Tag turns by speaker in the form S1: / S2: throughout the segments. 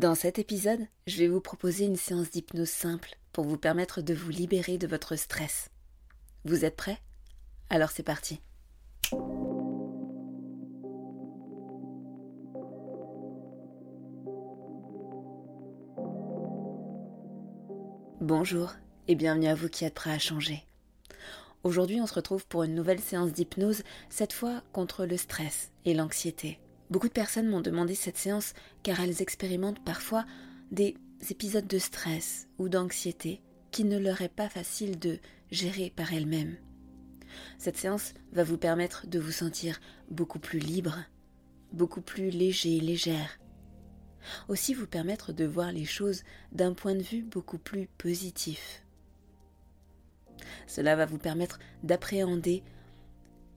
S1: Dans cet épisode, je vais vous proposer une séance d'hypnose simple pour vous permettre de vous libérer de votre stress. Vous êtes prêts? Alors c'est parti. Bonjour et bienvenue à vous qui êtes prêts à changer. Aujourd'hui, on se retrouve pour une nouvelle séance d'hypnose, cette fois contre le stress et l'anxiété. Beaucoup de personnes m'ont demandé cette séance car elles expérimentent parfois des épisodes de stress ou d'anxiété qui ne leur est pas facile de gérer par elles-mêmes. Cette séance va vous permettre de vous sentir beaucoup plus libre, beaucoup plus léger, légère. Aussi vous permettre de voir les choses d'un point de vue beaucoup plus positif. Cela va vous permettre d'appréhender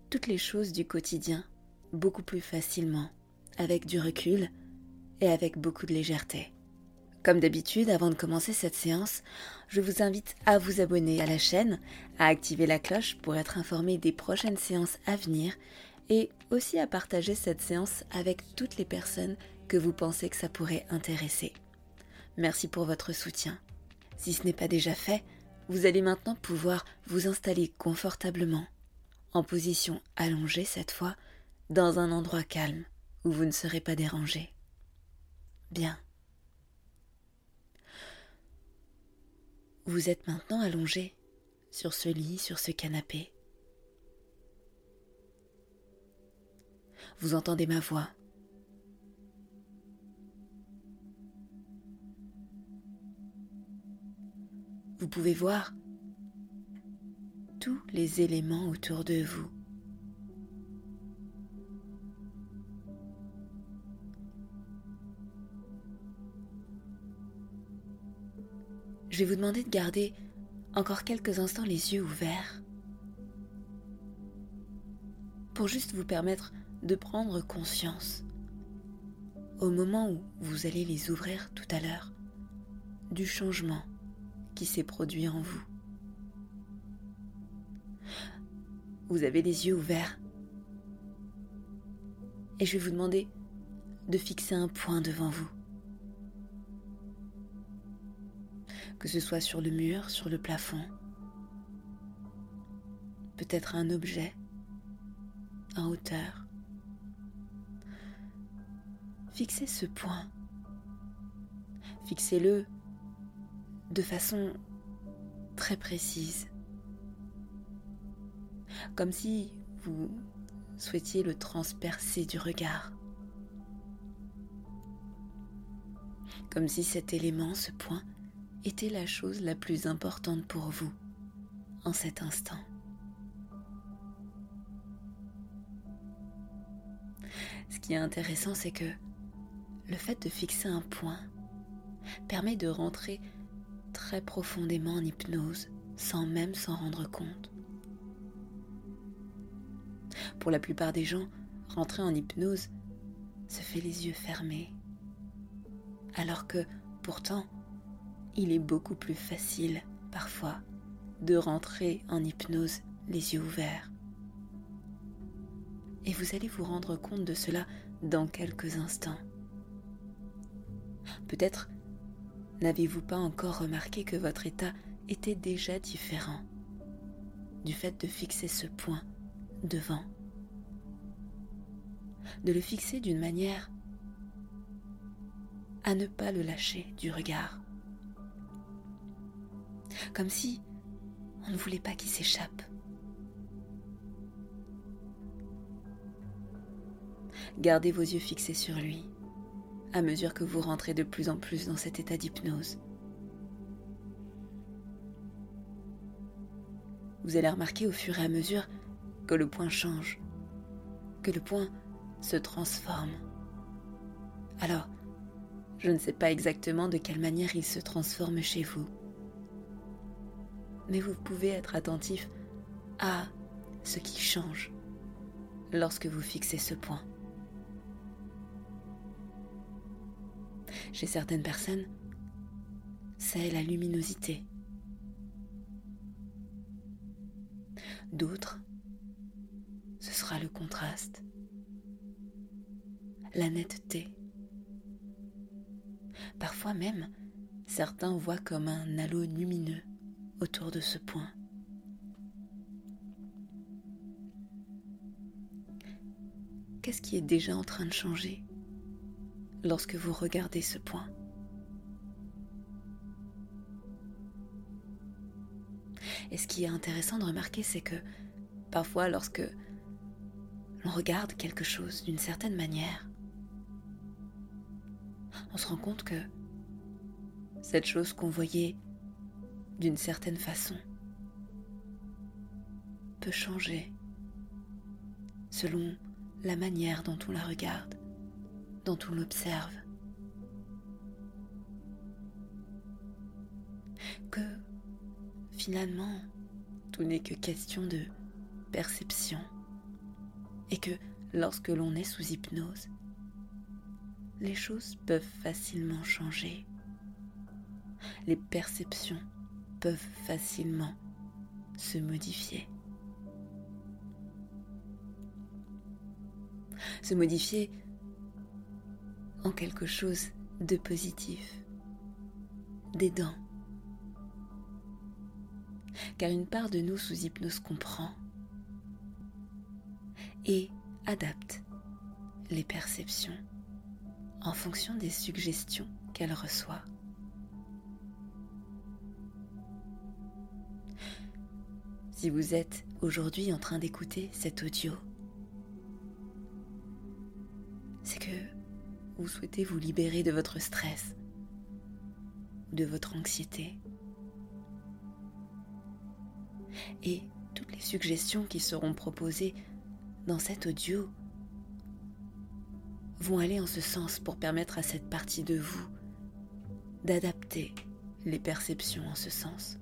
S1: toutes les choses du quotidien beaucoup plus facilement, avec du recul et avec beaucoup de légèreté. Comme d'habitude, avant de commencer cette séance, je vous invite à vous abonner à la chaîne, à activer la cloche pour être informé des prochaines séances à venir et aussi à partager cette séance avec toutes les personnes que vous pensez que ça pourrait intéresser. Merci pour votre soutien. Si ce n'est pas déjà fait, vous allez maintenant pouvoir vous installer confortablement, en position allongée cette fois, dans un endroit calme où vous ne serez pas dérangé. Bien. Vous êtes maintenant allongé sur ce lit, sur ce canapé. Vous entendez ma voix. Vous pouvez voir tous les éléments autour de vous. Je vais vous demander de garder encore quelques instants les yeux ouverts pour juste vous permettre de prendre conscience au moment où vous allez les ouvrir tout à l'heure du changement qui s'est produit en vous. Vous avez les yeux ouverts et je vais vous demander de fixer un point devant vous. Que ce soit sur le mur, sur le plafond, peut-être un objet en hauteur. Fixez ce point. Fixez-le de façon très précise, comme si vous souhaitiez le transpercer du regard, comme si cet élément, ce point, était la chose la plus importante pour vous en cet instant. Ce qui est intéressant, c'est que le fait de fixer un point permet de rentrer très profondément en hypnose sans même s'en rendre compte. Pour la plupart des gens, rentrer en hypnose se fait les yeux fermés, alors que pourtant, il est beaucoup plus facile parfois de rentrer en hypnose les yeux ouverts. Et vous allez vous rendre compte de cela dans quelques instants. Peut-être N'avez-vous pas encore remarqué que votre état était déjà différent du fait de fixer ce point devant De le fixer d'une manière à ne pas le lâcher du regard. Comme si on ne voulait pas qu'il s'échappe. Gardez vos yeux fixés sur lui à mesure que vous rentrez de plus en plus dans cet état d'hypnose. Vous allez remarquer au fur et à mesure que le point change, que le point se transforme. Alors, je ne sais pas exactement de quelle manière il se transforme chez vous, mais vous pouvez être attentif à ce qui change lorsque vous fixez ce point. Chez certaines personnes, c'est la luminosité. D'autres, ce sera le contraste, la netteté. Parfois même, certains voient comme un halo lumineux autour de ce point. Qu'est-ce qui est déjà en train de changer lorsque vous regardez ce point? Et ce qui est intéressant de remarquer, c'est que parfois lorsque l'on regarde quelque chose d'une certaine manière, on se rend compte que cette chose qu'on voyait d'une certaine façon peut changer selon la manière dont on la regarde dont on l'observe. Que finalement, tout n'est que question de perception et que lorsque l'on est sous hypnose, les choses peuvent facilement changer. Les perceptions peuvent facilement se modifier. Se modifier en quelque chose de positif, d'aidant. Car une part de nous sous hypnose comprend et adapte les perceptions en fonction des suggestions qu'elle reçoit. Si vous êtes aujourd'hui en train d'écouter cet audio, c'est que vous souhaitez vous libérer de votre stress, de votre anxiété. Et toutes les suggestions qui seront proposées dans cet audio vont aller en ce sens pour permettre à cette partie de vous d'adapter les perceptions en ce sens.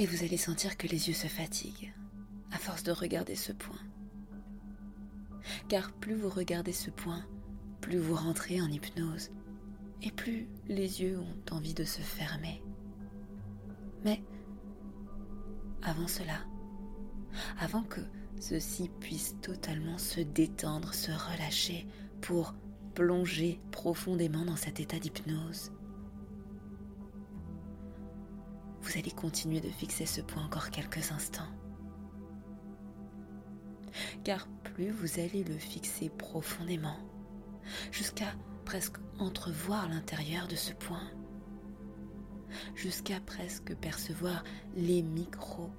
S1: Et vous allez sentir que les yeux se fatiguent à force de regarder ce point. Car plus vous regardez ce point, plus vous rentrez en hypnose et plus les yeux ont envie de se fermer. Mais avant cela, avant que ceux-ci puissent totalement se détendre, se relâcher pour plonger profondément dans cet état d'hypnose, vous allez continuer de fixer ce point encore quelques instants. Car plus vous allez le fixer profondément, jusqu'à presque entrevoir l'intérieur de ce point, jusqu'à presque percevoir les micros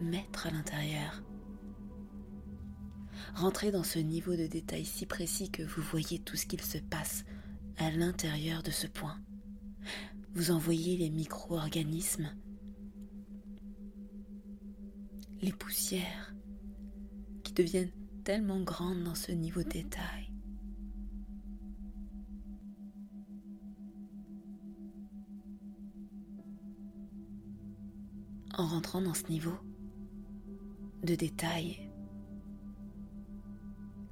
S1: mettre à l'intérieur. Rentrez dans ce niveau de détail si précis que vous voyez tout ce qu'il se passe à l'intérieur de ce point vous envoyez les micro-organismes, les poussières qui deviennent tellement grandes dans ce niveau de détail. En rentrant dans ce niveau de détail,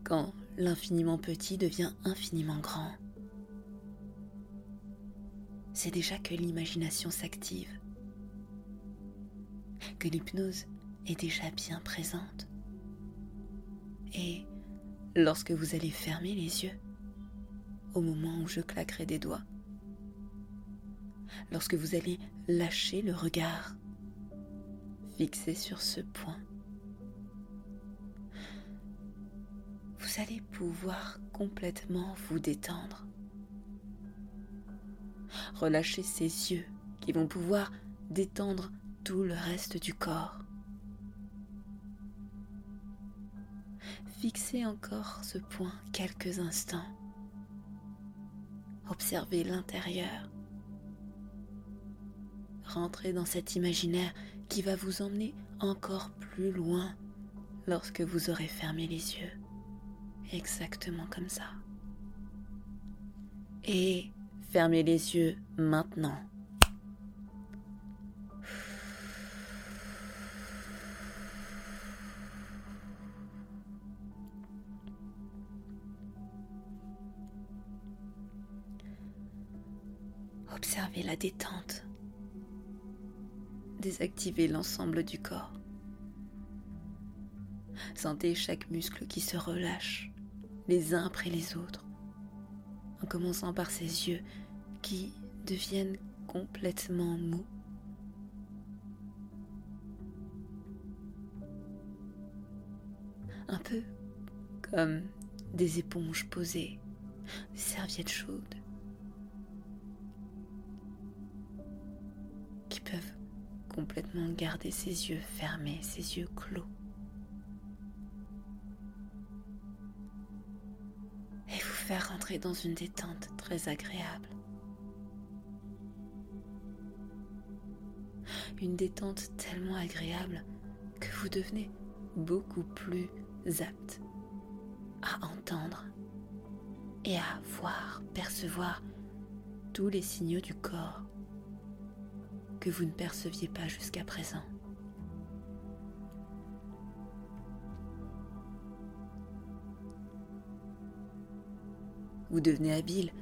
S1: quand l'infiniment petit devient infiniment grand, c'est déjà que l'imagination s'active, que l'hypnose est déjà bien présente. Et lorsque vous allez fermer les yeux, au moment où je claquerai des doigts, lorsque vous allez lâcher le regard fixé sur ce point. Vous allez pouvoir complètement vous détendre. Relâchez ces yeux qui vont pouvoir détendre tout le reste du corps. Fixez encore ce point quelques instants. Observez l'intérieur. Rentrez dans cet imaginaire qui va vous emmener encore plus loin lorsque vous aurez fermé les yeux. Exactement comme ça. Et fermez les yeux maintenant. Observez la détente. Désactivez l'ensemble du corps. Sentez chaque muscle qui se relâche, les uns après les autres, en commençant par ces yeux qui deviennent complètement mous. Un peu comme des éponges posées, des serviettes chaudes. peuvent complètement garder ses yeux fermés, ses yeux clos. Faire rentrer dans une détente très agréable. Une détente tellement agréable que vous devenez beaucoup plus apte à entendre et à voir, percevoir tous les signaux du corps que vous ne perceviez pas jusqu'à présent. Vous devenez habile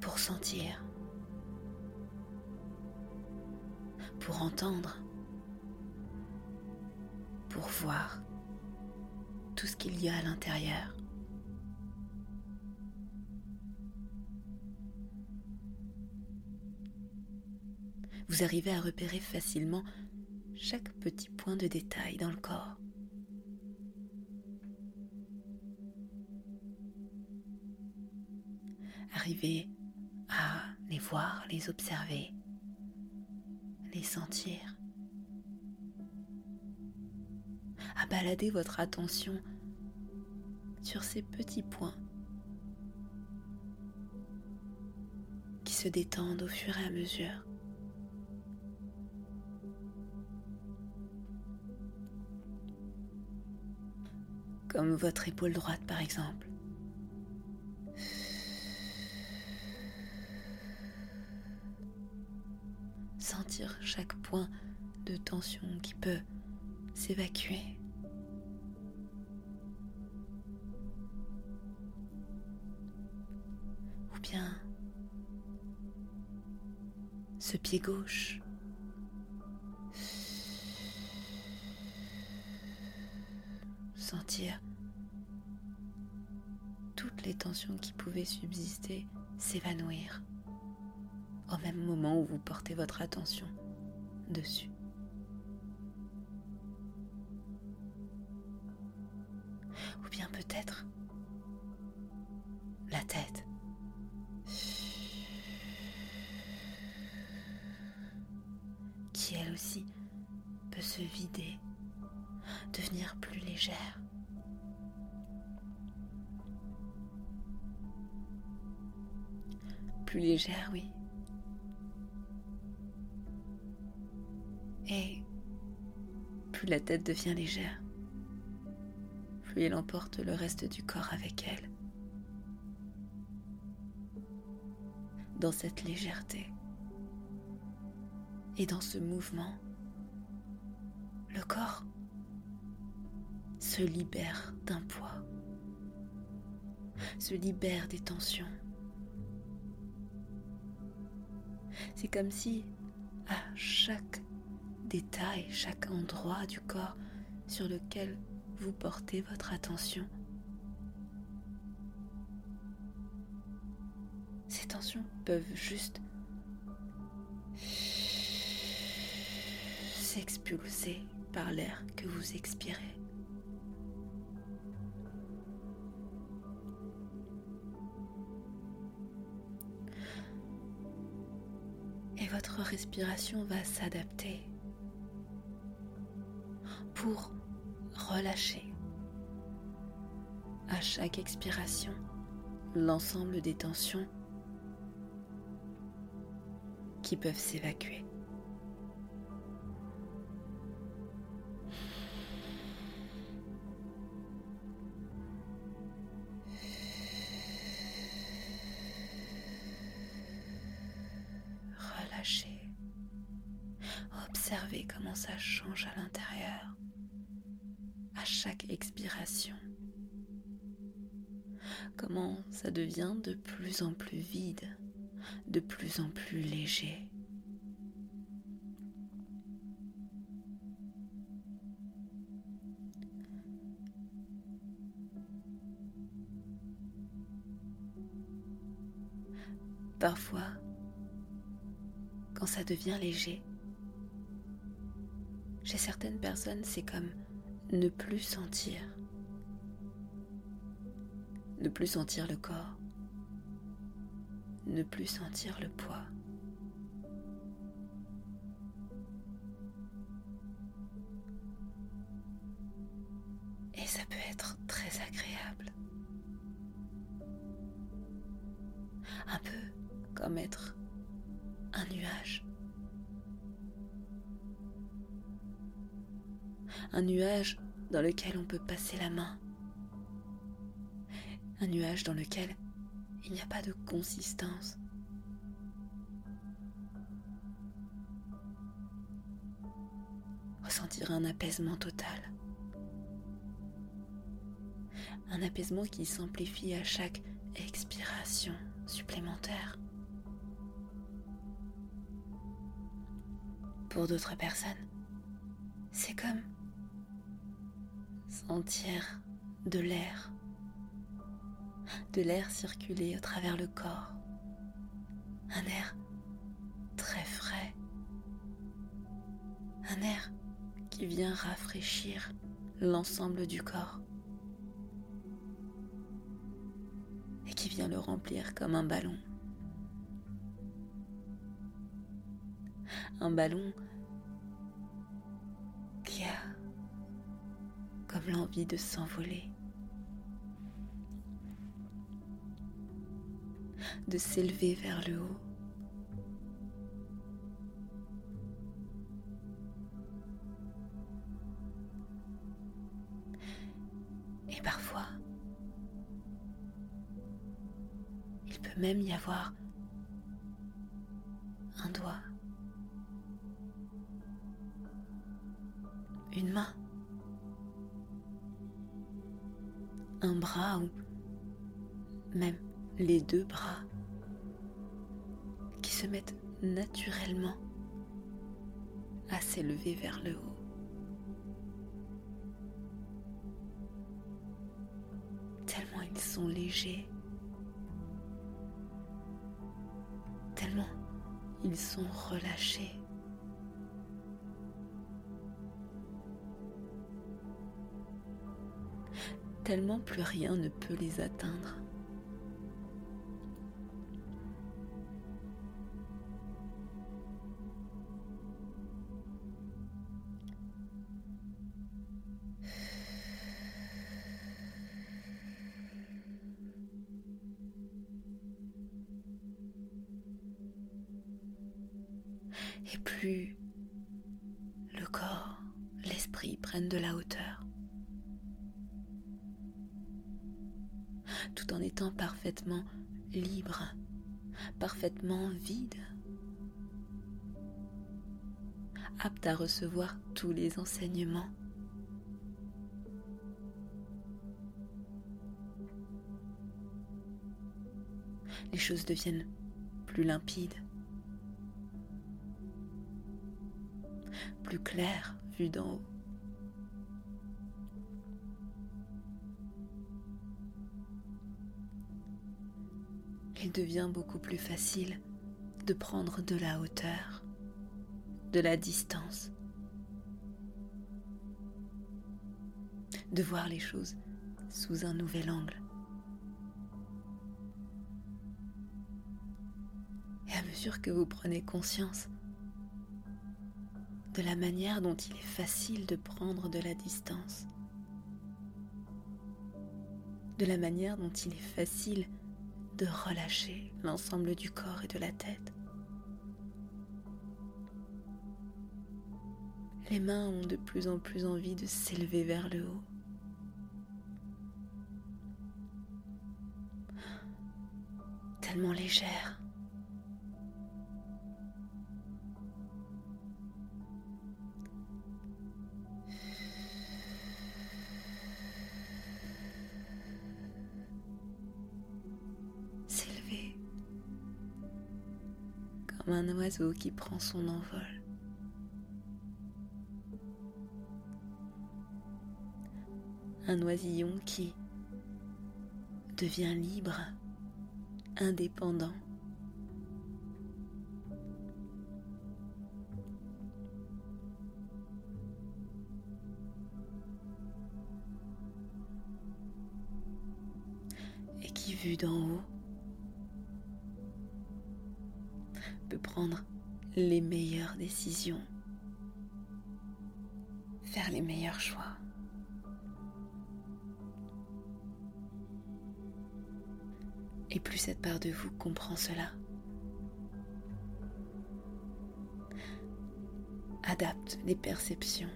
S1: pour sentir, pour entendre, pour voir tout ce qu'il y a à l'intérieur. vous arrivez à repérer facilement chaque petit point de détail dans le corps. Arrivez à les voir, les observer, les sentir, à balader votre attention sur ces petits points qui se détendent au fur et à mesure. comme votre épaule droite par exemple. Point de tension qui peut s'évacuer. Ou bien ce pied gauche. Sentir toutes les tensions qui pouvaient subsister s'évanouir. Au même moment où vous portez votre attention dessus. La tête devient légère, plus elle emporte le reste du corps avec elle. Dans cette légèreté et dans ce mouvement, le corps se libère d'un poids, se libère des tensions. C'est comme si à chaque détail, chaque endroit du corps sur lequel vous portez votre attention, ces tensions peuvent juste propulsé par l'air que vous expirez. Et votre respiration va s'adapter pour relâcher à chaque expiration l'ensemble des tensions qui peuvent s'évacuer. Comment ça devient de plus en plus vide, de plus en plus léger. Parfois, quand ça devient léger, chez certaines personnes, c'est comme ne plus sentir ne plus sentir le corps, ne plus sentir le poids. Et ça peut être très agréable. Un peu comme être un nuage. Un nuage dans lequel on peut passer la main un nuage dans lequel il n'y a pas de consistance. Ressentir un apaisement total. Un apaisement qui s'amplifie à chaque expiration supplémentaire. Pour d'autres personnes, c'est comme sentir de l'air de l'air circuler au travers le corps. Un air très frais. Un air qui vient rafraîchir l'ensemble du corps. Et qui vient le remplir comme un ballon. Un ballon qui a comme l'envie de s'envoler. De s'élever vers le haut. Et parfois, il peut même y avoir un doigt, une main, un bras ou même les deux bras qui se mettent naturellement à s'élever vers le haut. Tellement ils sont légers, tellement ils sont relâchés. Tellement plus rien ne peut les atteindre. Tout en étant parfaitement libre, parfaitement vide, apte à recevoir tous les enseignements. Les choses deviennent plus limpides, plus clair vu d'en haut. Il devient beaucoup plus facile de prendre de la hauteur, de la distance de voir les choses sous un nouvel angle. Et à mesure que vous prenez conscience de la manière dont il est facile de prendre de la distance, de la manière dont il est facile de relâcher l'ensemble du corps et de la tête. Les mains ont de plus en plus envie de s'élever vers le haut. Tellement légère. Un oiseau qui prend son envol. un oisillon qui devient libre, indépendant. Et qui, vu d'en haut, prendre les meilleures décisions, faire les meilleurs choix. et plus cette part de vous comprend cela. Adapte les perceptions.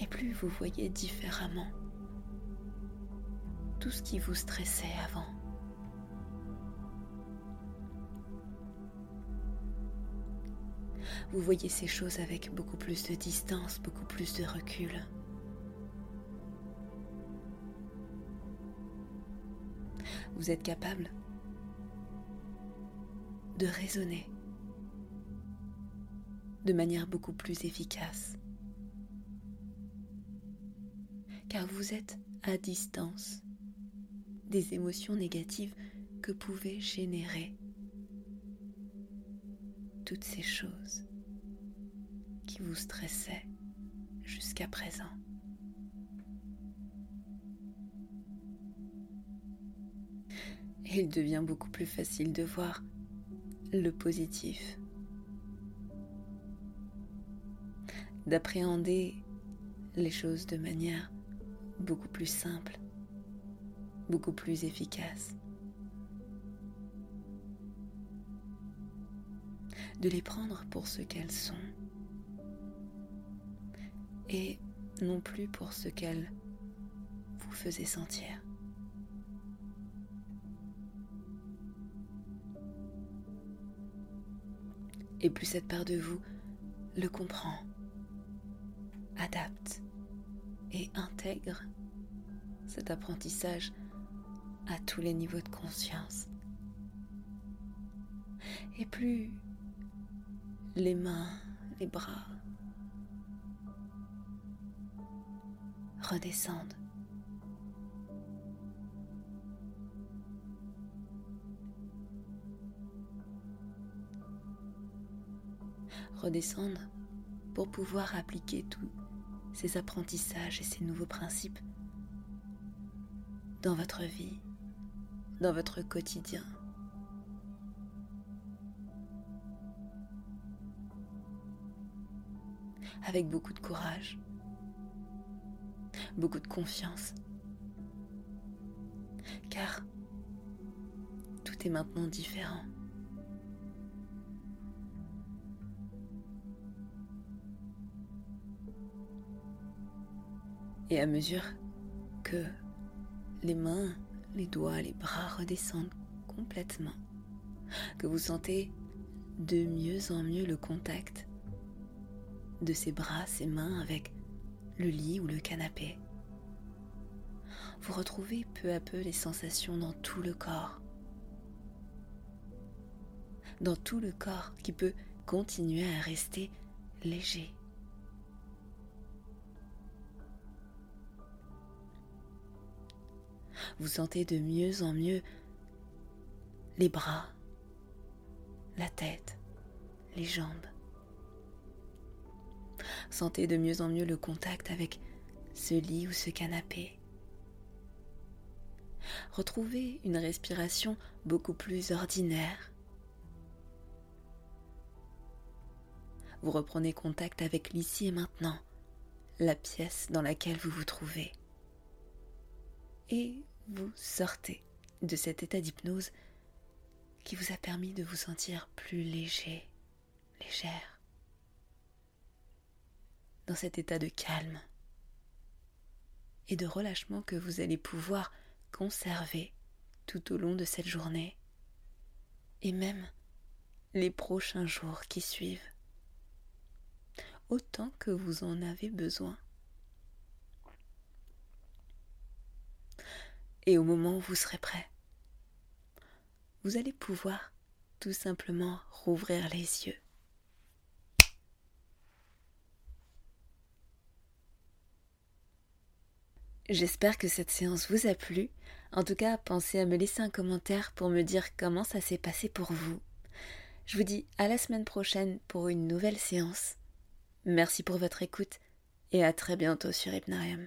S1: Et plus vous voyez différemment tout ce qui vous stressait avant. Vous voyez ces choses avec beaucoup plus de distance, beaucoup plus de recul. vous êtes capable de raisonner de manière beaucoup plus efficace. Car vous êtes à distance des émotions négatives que pouvaient générer toutes ces choses qui vous stressaient jusqu'à présent. il devient beaucoup plus facile de voir le positif, d'appréhender les choses de manière beaucoup plus simple, beaucoup plus efficace, de les prendre pour ce qu'elles sont et non plus pour ce qu'elles vous faisaient sentir. et plus cette part de vous le comprend, adapte et intègre cet apprentissage à tous les niveaux de conscience. Et plus les mains, les bras redescendent redescendre pour pouvoir appliquer tous ces apprentissages et ces nouveaux principes dans votre vie, dans votre quotidien. Avec beaucoup de courage, beaucoup de confiance, car tout est maintenant différent. Et à mesure que les mains, les doigts, les bras redescendent complètement, que vous sentez de mieux en mieux le contact de ces bras, ces mains avec le lit ou le canapé. Vous retrouvez peu à peu les sensations dans tout le corps. Dans tout le corps qui peut continuer à rester léger. Vous sentez de mieux en mieux les bras, la tête, les jambes, Sentez de mieux en mieux le contact avec ce lit ou ce canapé. Retrouvez une respiration beaucoup plus ordinaire. Vous reprenez contact avec l'ici et maintenant, la pièce dans laquelle vous vous trouvez. Vous sortez de cet état d'hypnose qui vous a permis de vous sentir plus léger, légère, dans cet état de calme et de relâchement que vous allez pouvoir conserver tout au long de cette journée et même les prochains jours qui suivent, autant que vous en avez besoin. Et au moment où vous serez prêt, vous allez pouvoir tout simplement rouvrir les yeux. J'espère que cette séance vous a plu. En tout cas, pensez à me laisser un commentaire pour me dire comment ça s'est passé pour vous. Je vous dis à la semaine prochaine pour une nouvelle séance. Merci pour votre écoute et à très bientôt sur Hypnarium.